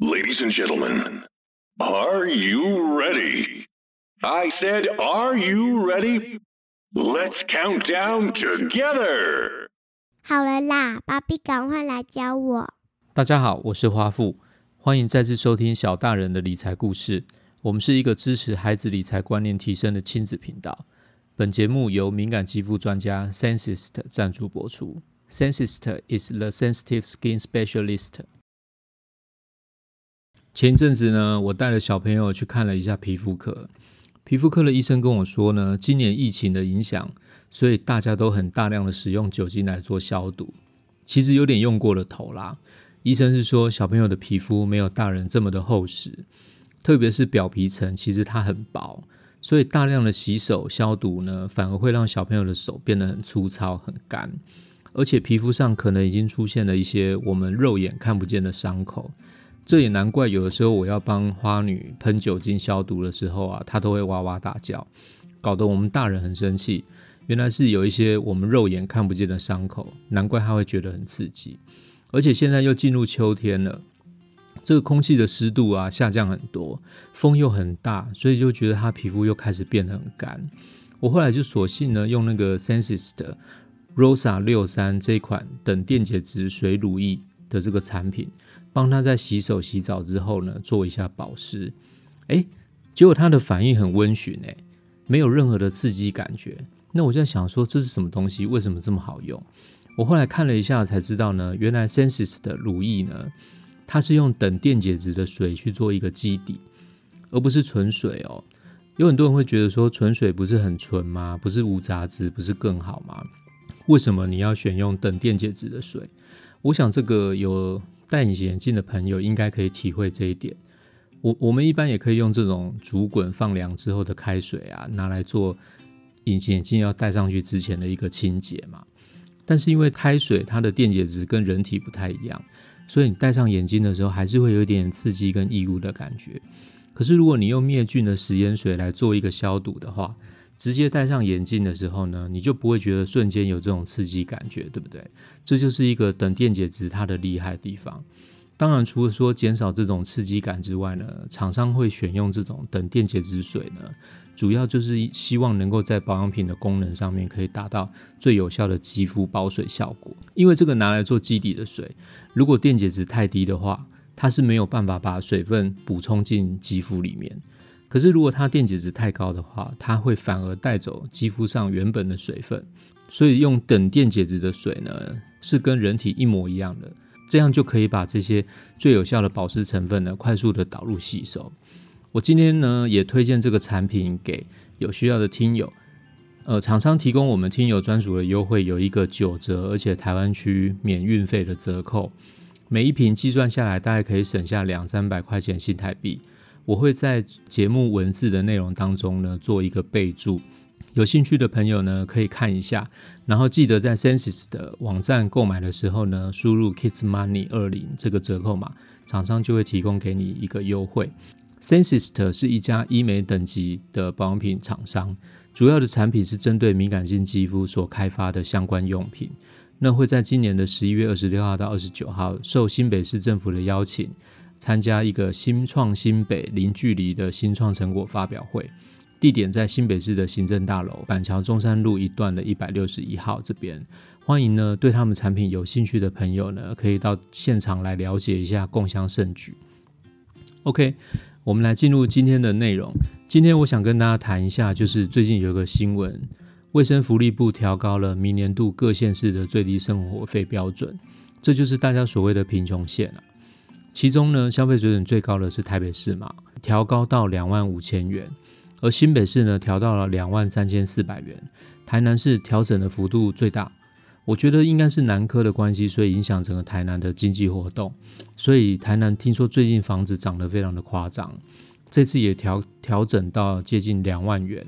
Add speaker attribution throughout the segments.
Speaker 1: Ladies and gentlemen, are you ready? I said, are you ready? Let's count down together.
Speaker 2: 好了啦，芭比，赶快来教我。
Speaker 3: 大家好，我是花富，欢迎再次收听小大人的理财故事。我们是一个支持孩子理财观念提升的亲子频道。本节目由敏感肌肤专家 Sensist 赞助播出。Sensist is the sensitive skin specialist。前一阵子呢，我带了小朋友去看了一下皮肤科。皮肤科的医生跟我说呢，今年疫情的影响，所以大家都很大量的使用酒精来做消毒，其实有点用过了头啦。医生是说，小朋友的皮肤没有大人这么的厚实，特别是表皮层，其实它很薄，所以大量的洗手消毒呢，反而会让小朋友的手变得很粗糙、很干，而且皮肤上可能已经出现了一些我们肉眼看不见的伤口。这也难怪，有的时候我要帮花女喷酒精消毒的时候啊，她都会哇哇大叫，搞得我们大人很生气。原来是有一些我们肉眼看不见的伤口，难怪她会觉得很刺激。而且现在又进入秋天了，这个空气的湿度啊下降很多，风又很大，所以就觉得她皮肤又开始变得很干。我后来就索性呢用那个 Senses 的 Rosa 六三这款等电解质水乳液的这个产品。帮他在洗手洗澡之后呢，做一下保湿，哎，结果他的反应很温煦，哎，没有任何的刺激感觉。那我就在想说，这是什么东西？为什么这么好用？我后来看了一下才知道呢，原来 Senses 的乳液呢，它是用等电解质的水去做一个基底，而不是纯水哦。有很多人会觉得说，纯水不是很纯吗？不是无杂质，不是更好吗？为什么你要选用等电解质的水？我想这个有。戴隐形眼镜的朋友应该可以体会这一点。我我们一般也可以用这种煮滚放凉之后的开水啊，拿来做隐形眼镜要戴上去之前的一个清洁嘛。但是因为开水它的电解质跟人体不太一样，所以你戴上眼镜的时候还是会有一点刺激跟异物的感觉。可是如果你用灭菌的食盐水来做一个消毒的话，直接戴上眼镜的时候呢，你就不会觉得瞬间有这种刺激感觉，对不对？这就是一个等电解质它的厉害地方。当然，除了说减少这种刺激感之外呢，厂商会选用这种等电解质水呢，主要就是希望能够在保养品的功能上面可以达到最有效的肌肤保水效果。因为这个拿来做基底的水，如果电解质太低的话，它是没有办法把水分补充进肌肤里面。可是，如果它电解质太高的话，它会反而带走肌肤上原本的水分。所以，用等电解质的水呢，是跟人体一模一样的，这样就可以把这些最有效的保湿成分呢，快速的导入吸收。我今天呢，也推荐这个产品给有需要的听友。呃，厂商提供我们听友专属的优惠，有一个九折，而且台湾区免运费的折扣。每一瓶计算下来，大概可以省下两三百块钱新台币。我会在节目文字的内容当中呢做一个备注，有兴趣的朋友呢可以看一下，然后记得在 Senses 的网站购买的时候呢，输入 Kids Money 二零这个折扣码，厂商就会提供给你一个优惠。Senses 是一家医美等级的保养品厂商，主要的产品是针对敏感性肌肤所开发的相关用品。那会在今年的十一月二十六号到二十九号，受新北市政府的邀请。参加一个新创新北零距离的新创成果发表会，地点在新北市的行政大楼板桥中山路一段的一百六十一号这边。欢迎呢，对他们产品有兴趣的朋友呢，可以到现场来了解一下，共享盛举。OK，我们来进入今天的内容。今天我想跟大家谈一下，就是最近有一个新闻，卫生福利部调高了明年度各县市的最低生活费标准，这就是大家所谓的贫穷线了。其中呢，消费水准最高的是台北市嘛，调高到两万五千元，而新北市呢调到了两万三千四百元，台南市调整的幅度最大。我觉得应该是南科的关系，所以影响整个台南的经济活动。所以台南听说最近房子涨得非常的夸张，这次也调调整到接近两万元。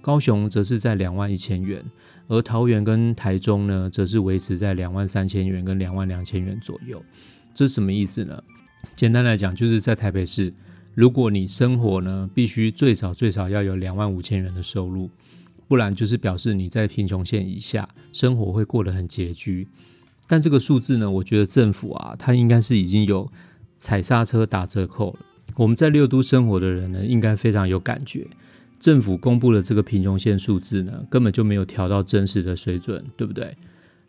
Speaker 3: 高雄则是在两万一千元，而桃园跟台中呢，则是维持在两万三千元跟两万两千元左右。这是什么意思呢？简单来讲，就是在台北市，如果你生活呢，必须最少最少要有两万五千元的收入，不然就是表示你在贫穷线以下，生活会过得很拮据。但这个数字呢，我觉得政府啊，它应该是已经有踩刹车打折扣了。我们在六都生活的人呢，应该非常有感觉。政府公布的这个贫穷线数字呢，根本就没有调到真实的水准，对不对？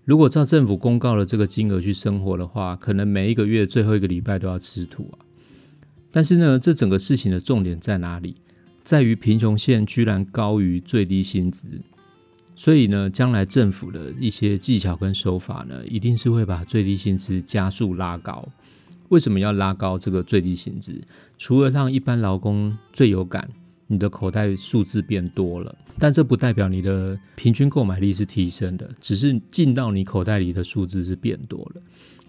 Speaker 3: 如果照政府公告的这个金额去生活的话，可能每一个月最后一个礼拜都要吃土啊。但是呢，这整个事情的重点在哪里？在于贫穷线居然高于最低薪资，所以呢，将来政府的一些技巧跟手法呢，一定是会把最低薪资加速拉高。为什么要拉高这个最低薪资？除了让一般劳工最有感，你的口袋数字变多了，但这不代表你的平均购买力是提升的，只是进到你口袋里的数字是变多了。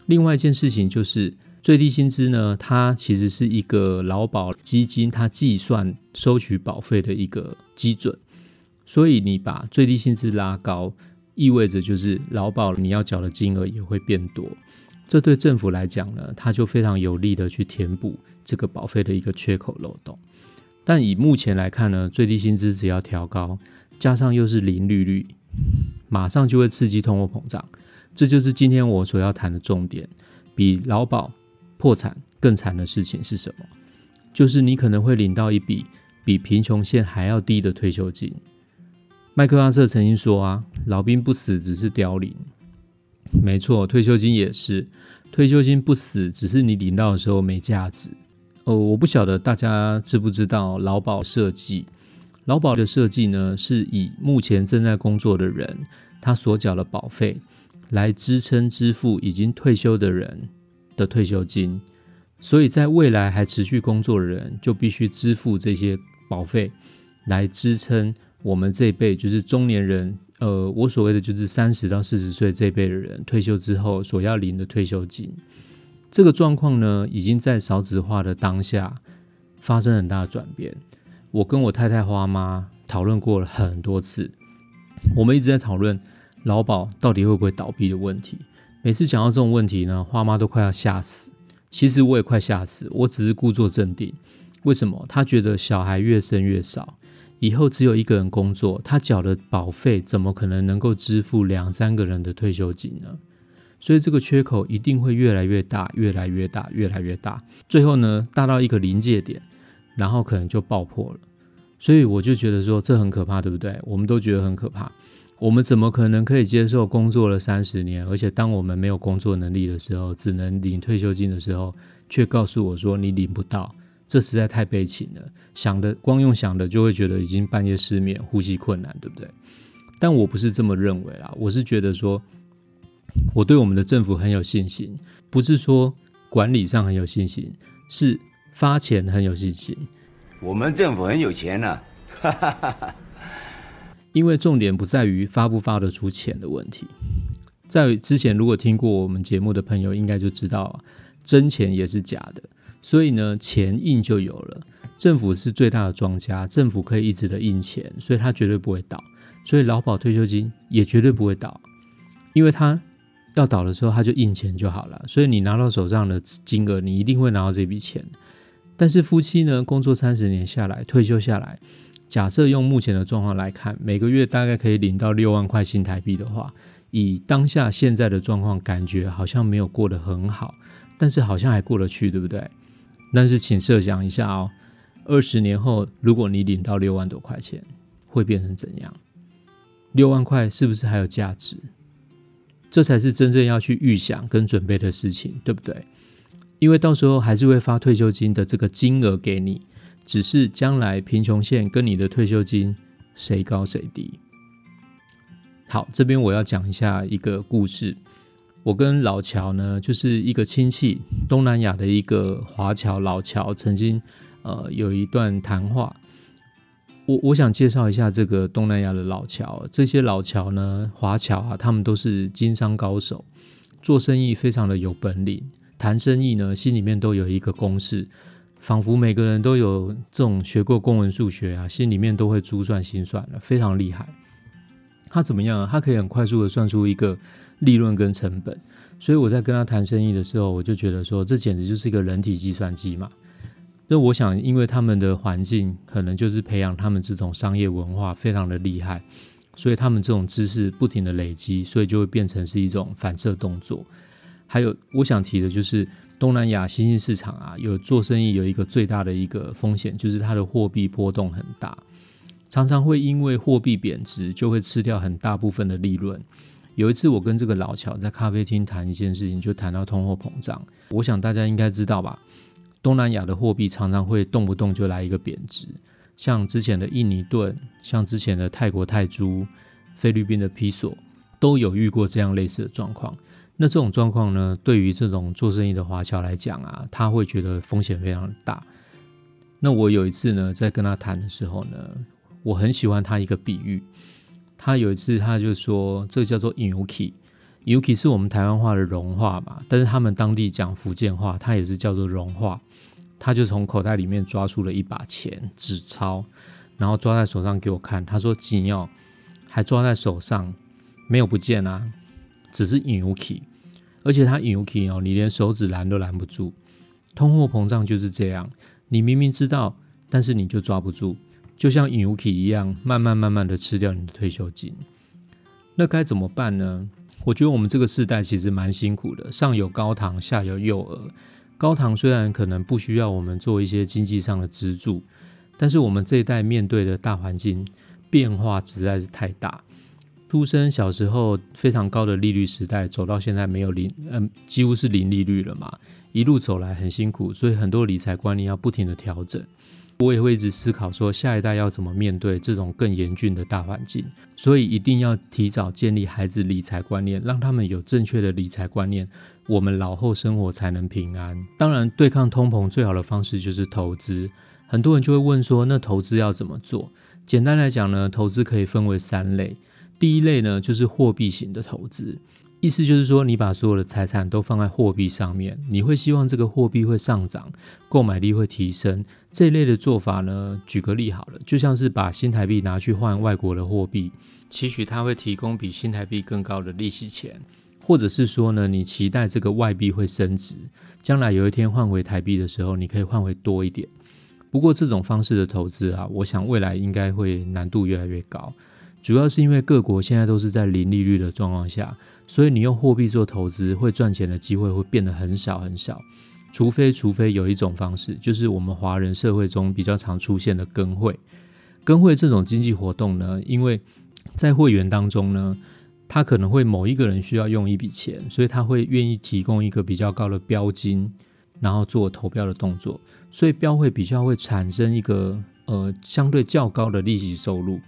Speaker 3: 另外一件事情就是。最低薪资呢？它其实是一个劳保基金，它计算收取保费的一个基准。所以你把最低薪资拉高，意味着就是劳保你要缴的金额也会变多。这对政府来讲呢，它就非常有利的去填补这个保费的一个缺口漏洞。但以目前来看呢，最低薪资只要调高，加上又是零利率，马上就会刺激通货膨胀。这就是今天我所要谈的重点，比劳保。破产更惨的事情是什么？就是你可能会领到一笔比贫穷线还要低的退休金。麦克阿瑟曾经说啊，老兵不死只是凋零。没错，退休金也是，退休金不死，只是你领到的时候没价值。哦，我不晓得大家知不知道劳保设计？劳保的设计呢，是以目前正在工作的人他所缴的保费来支撑支付已经退休的人。的退休金，所以在未来还持续工作的人，就必须支付这些保费来支撑我们这一辈，就是中年人。呃，我所谓的就是三十到四十岁这一辈的人退休之后所要领的退休金。这个状况呢，已经在少子化的当下发生很大的转变。我跟我太太花妈讨论过了很多次，我们一直在讨论劳保到底会不会倒闭的问题。每次讲到这种问题呢，花妈都快要吓死。其实我也快吓死，我只是故作镇定。为什么？她觉得小孩越生越少，以后只有一个人工作，她缴的保费怎么可能能够支付两三个人的退休金呢？所以这个缺口一定会越来越大，越来越大，越来越大。最后呢，大到一个临界点，然后可能就爆破了。所以我就觉得说，这很可怕，对不对？我们都觉得很可怕。我们怎么可能可以接受工作了三十年，而且当我们没有工作能力的时候，只能领退休金的时候，却告诉我说你领不到？这实在太悲情了。想的光用想的就会觉得已经半夜失眠、呼吸困难，对不对？但我不是这么认为啦，我是觉得说，我对我们的政府很有信心，不是说管理上很有信心，是发钱很有信心。
Speaker 4: 我们政府很有钱呢。
Speaker 3: 因为重点不在于发不发得出钱的问题，在之前如果听过我们节目的朋友，应该就知道真钱也是假的。所以呢，钱印就有了。政府是最大的庄家，政府可以一直的印钱，所以它绝对不会倒。所以劳保退休金也绝对不会倒，因为它要倒的时候，他就印钱就好了。所以你拿到手上的金额，你一定会拿到这笔钱。但是夫妻呢，工作三十年下来，退休下来。假设用目前的状况来看，每个月大概可以领到六万块新台币的话，以当下现在的状况，感觉好像没有过得很好，但是好像还过得去，对不对？但是请设想一下哦，二十年后，如果你领到六万多块钱，会变成怎样？六万块是不是还有价值？这才是真正要去预想跟准备的事情，对不对？因为到时候还是会发退休金的这个金额给你。只是将来贫穷线跟你的退休金谁高谁低？好，这边我要讲一下一个故事。我跟老乔呢，就是一个亲戚，东南亚的一个华侨老乔，曾经呃有一段谈话。我我想介绍一下这个东南亚的老乔，这些老乔呢，华侨啊，他们都是经商高手，做生意非常的有本领，谈生意呢，心里面都有一个公式。仿佛每个人都有这种学过公文数学啊，心里面都会珠算心算的，非常厉害。他怎么样？他可以很快速的算出一个利润跟成本。所以我在跟他谈生意的时候，我就觉得说，这简直就是一个人体计算机嘛。那我想，因为他们的环境可能就是培养他们这种商业文化非常的厉害，所以他们这种知识不停的累积，所以就会变成是一种反射动作。还有我想提的就是，东南亚新兴市场啊，有做生意有一个最大的一个风险，就是它的货币波动很大，常常会因为货币贬值，就会吃掉很大部分的利润。有一次，我跟这个老乔在咖啡厅谈一件事情，就谈到通货膨胀。我想大家应该知道吧，东南亚的货币常常会动不动就来一个贬值，像之前的印尼盾，像之前的泰国泰铢、菲律宾的披索，都有遇过这样类似的状况。那这种状况呢，对于这种做生意的华侨来讲啊，他会觉得风险非常大。那我有一次呢，在跟他谈的时候呢，我很喜欢他一个比喻。他有一次，他就说这叫做 iuki Yuki 是我们台湾话的融化嘛，但是他们当地讲福建话，它也是叫做融化。他就从口袋里面抓出了一把钱纸钞，然后抓在手上给我看。他说：“紧要，还抓在手上，没有不见啊，只是 yuki。而且他 yuki 哦，你连手指拦都拦不住。通货膨胀就是这样，你明明知道，但是你就抓不住。”就像引物体一样，慢慢慢慢的吃掉你的退休金。那该怎么办呢？我觉得我们这个世代其实蛮辛苦的，上有高堂，下有幼儿。高堂虽然可能不需要我们做一些经济上的资助，但是我们这一代面对的大环境变化实在是太大。出生小时候非常高的利率时代，走到现在没有零，嗯，几乎是零利率了嘛。一路走来很辛苦，所以很多理财观念要不停的调整。我也会一直思考说，下一代要怎么面对这种更严峻的大环境，所以一定要提早建立孩子理财观念，让他们有正确的理财观念，我们老后生活才能平安。当然，对抗通膨最好的方式就是投资。很多人就会问说，那投资要怎么做？简单来讲呢，投资可以分为三类。第一类呢，就是货币型的投资。意思就是说，你把所有的财产都放在货币上面，你会希望这个货币会上涨，购买力会提升。这一类的做法呢，举个例好了，就像是把新台币拿去换外国的货币，期许它会提供比新台币更高的利息钱，或者是说呢，你期待这个外币会升值，将来有一天换回台币的时候，你可以换回多一点。不过这种方式的投资啊，我想未来应该会难度越来越高。主要是因为各国现在都是在零利率的状况下，所以你用货币做投资会赚钱的机会会变得很少很少。除非除非有一种方式，就是我们华人社会中比较常出现的跟会。跟会这种经济活动呢，因为在会员当中呢，他可能会某一个人需要用一笔钱，所以他会愿意提供一个比较高的标金，然后做投标的动作，所以标会比较会产生一个呃相对较高的利息收入。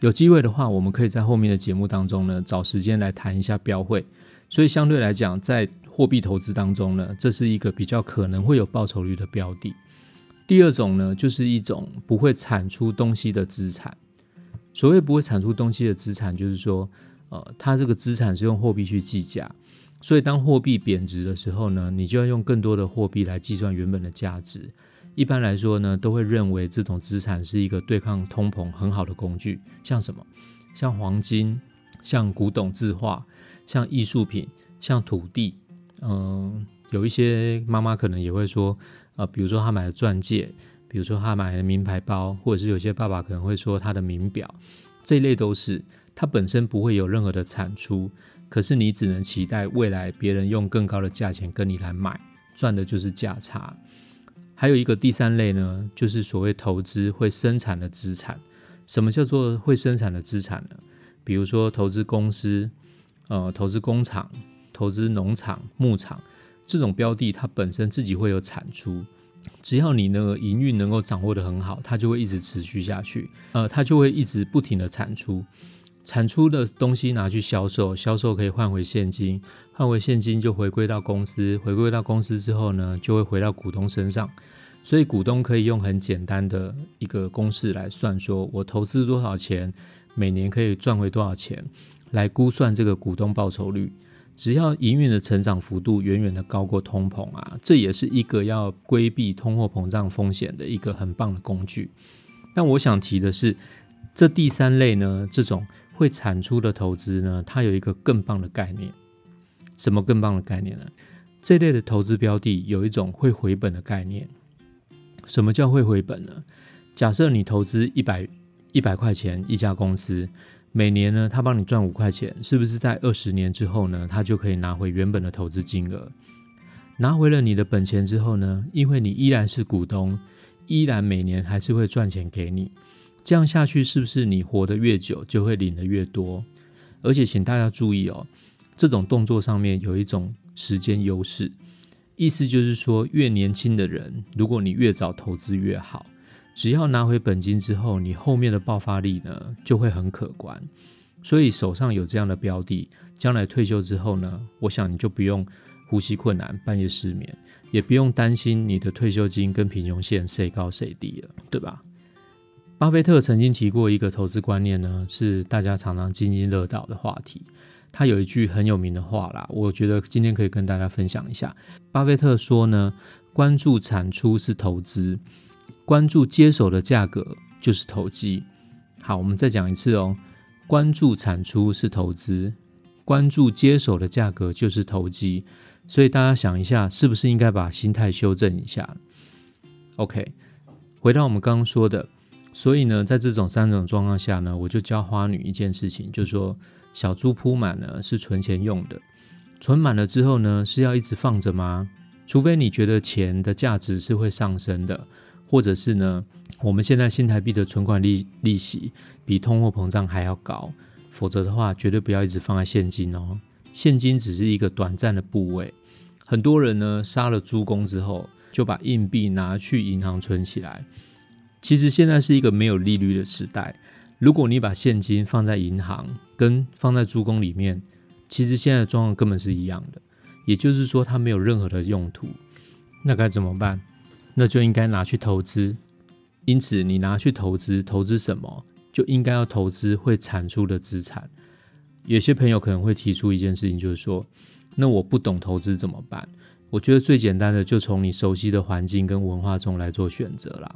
Speaker 3: 有机会的话，我们可以在后面的节目当中呢，找时间来谈一下标会。所以相对来讲，在货币投资当中呢，这是一个比较可能会有报酬率的标的。第二种呢，就是一种不会产出东西的资产。所谓不会产出东西的资产，就是说，呃，它这个资产是用货币去计价，所以当货币贬值的时候呢，你就要用更多的货币来计算原本的价值。一般来说呢，都会认为这种资产是一个对抗通膨很好的工具，像什么，像黄金，像古董字画，像艺术品，像土地。嗯，有一些妈妈可能也会说，呃，比如说她买了钻戒，比如说她买了名牌包，或者是有些爸爸可能会说他的名表，这一类都是它本身不会有任何的产出，可是你只能期待未来别人用更高的价钱跟你来买，赚的就是价差。还有一个第三类呢，就是所谓投资会生产的资产。什么叫做会生产的资产呢？比如说投资公司、呃，投资工厂、投资农场、牧场这种标的，它本身自己会有产出。只要你那个营运能够掌握的很好，它就会一直持续下去。呃，它就会一直不停的产出。产出的东西拿去销售，销售可以换回现金，换回现金就回归到公司，回归到公司之后呢，就会回到股东身上。所以股东可以用很简单的一个公式来算，说我投资多少钱，每年可以赚回多少钱，来估算这个股东报酬率。只要营运的成长幅度远远的高过通膨啊，这也是一个要规避通货膨胀风险的一个很棒的工具。但我想提的是，这第三类呢，这种。会产出的投资呢，它有一个更棒的概念。什么更棒的概念呢？这类的投资标的有一种会回本的概念。什么叫会回本呢？假设你投资一百一百块钱一家公司，每年呢，它帮你赚五块钱，是不是在二十年之后呢，它就可以拿回原本的投资金额？拿回了你的本钱之后呢，因为你依然是股东，依然每年还是会赚钱给你。这样下去，是不是你活得越久，就会领得越多？而且，请大家注意哦，这种动作上面有一种时间优势，意思就是说，越年轻的人，如果你越早投资越好，只要拿回本金之后，你后面的爆发力呢就会很可观。所以手上有这样的标的，将来退休之后呢，我想你就不用呼吸困难、半夜失眠，也不用担心你的退休金跟贫穷线谁高谁低了，对吧？巴菲特曾经提过一个投资观念呢，是大家常常津津乐道的话题。他有一句很有名的话啦，我觉得今天可以跟大家分享一下。巴菲特说呢，关注产出是投资，关注接手的价格就是投机。好，我们再讲一次哦，关注产出是投资，关注接手的价格就是投机。所以大家想一下，是不是应该把心态修正一下？OK，回到我们刚刚说的。所以呢，在这种三种状况下呢，我就教花女一件事情，就是说小猪铺满呢是存钱用的，存满了之后呢是要一直放着吗？除非你觉得钱的价值是会上升的，或者是呢我们现在新台币的存款利利息比通货膨胀还要高，否则的话绝对不要一直放在现金哦。现金只是一个短暂的部位，很多人呢杀了猪公之后，就把硬币拿去银行存起来。其实现在是一个没有利率的时代。如果你把现金放在银行，跟放在珠工里面，其实现在的状况根本是一样的。也就是说，它没有任何的用途。那该怎么办？那就应该拿去投资。因此，你拿去投资，投资什么？就应该要投资会产出的资产。有些朋友可能会提出一件事情，就是说，那我不懂投资怎么办？我觉得最简单的，就从你熟悉的环境跟文化中来做选择啦。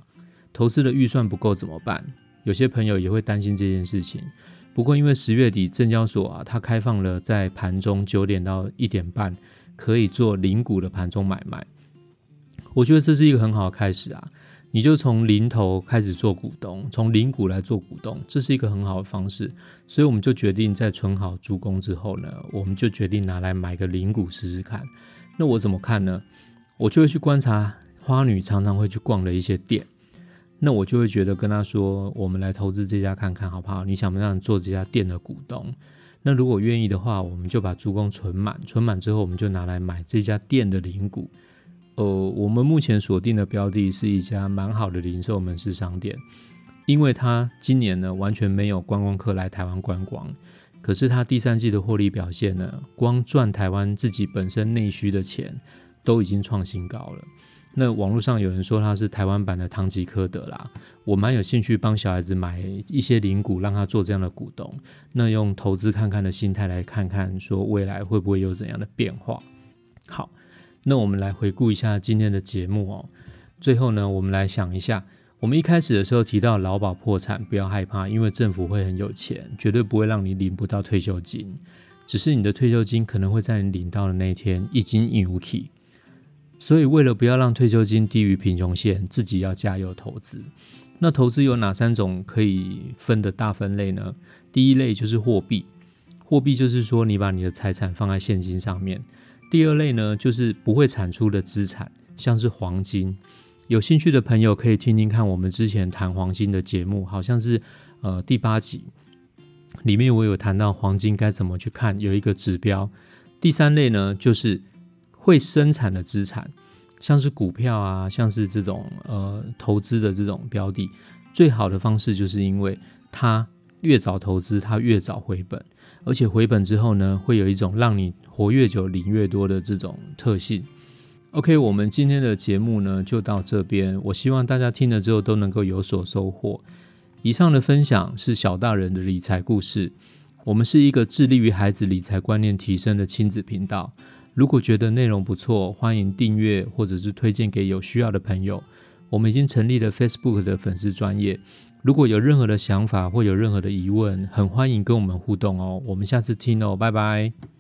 Speaker 3: 投资的预算不够怎么办？有些朋友也会担心这件事情。不过因为十月底证交所啊，它开放了在盘中九点到一点半可以做零股的盘中买卖。我觉得这是一个很好的开始啊！你就从零头开始做股东，从零股来做股东，这是一个很好的方式。所以我们就决定在存好助攻之后呢，我们就决定拿来买个零股试试看。那我怎么看呢？我就会去观察花女常常会去逛的一些店。那我就会觉得跟他说，我们来投资这家看看好不好？你想不想做这家店的股东？那如果愿意的话，我们就把租工存满，存满之后，我们就拿来买这家店的零股。呃，我们目前锁定的标的是一家蛮好的零售门市商店，因为它今年呢完全没有观光客来台湾观光，可是它第三季的获利表现呢，光赚台湾自己本身内需的钱都已经创新高了。那网络上有人说他是台湾版的唐吉诃德啦，我蛮有兴趣帮小孩子买一些零股，让他做这样的股东。那用投资看看的心态来看看，说未来会不会有怎样的变化？好，那我们来回顾一下今天的节目哦。最后呢，我们来想一下，我们一开始的时候提到劳保破产，不要害怕，因为政府会很有钱，绝对不会让你领不到退休金，只是你的退休金可能会在你领到的那一天已经有期。所以，为了不要让退休金低于贫穷线，自己要加油投资。那投资有哪三种可以分的大分类呢？第一类就是货币，货币就是说你把你的财产放在现金上面。第二类呢，就是不会产出的资产，像是黄金。有兴趣的朋友可以听听看我们之前谈黄金的节目，好像是呃第八集里面我有谈到黄金该怎么去看，有一个指标。第三类呢，就是。会生产的资产，像是股票啊，像是这种呃投资的这种标的，最好的方式就是因为它越早投资，它越早回本，而且回本之后呢，会有一种让你活越久、领越多的这种特性。OK，我们今天的节目呢就到这边，我希望大家听了之后都能够有所收获。以上的分享是小大人的理财故事，我们是一个致力于孩子理财观念提升的亲子频道。如果觉得内容不错，欢迎订阅或者是推荐给有需要的朋友。我们已经成立了 Facebook 的粉丝专业，如果有任何的想法或有任何的疑问，很欢迎跟我们互动哦。我们下次听哦，拜拜。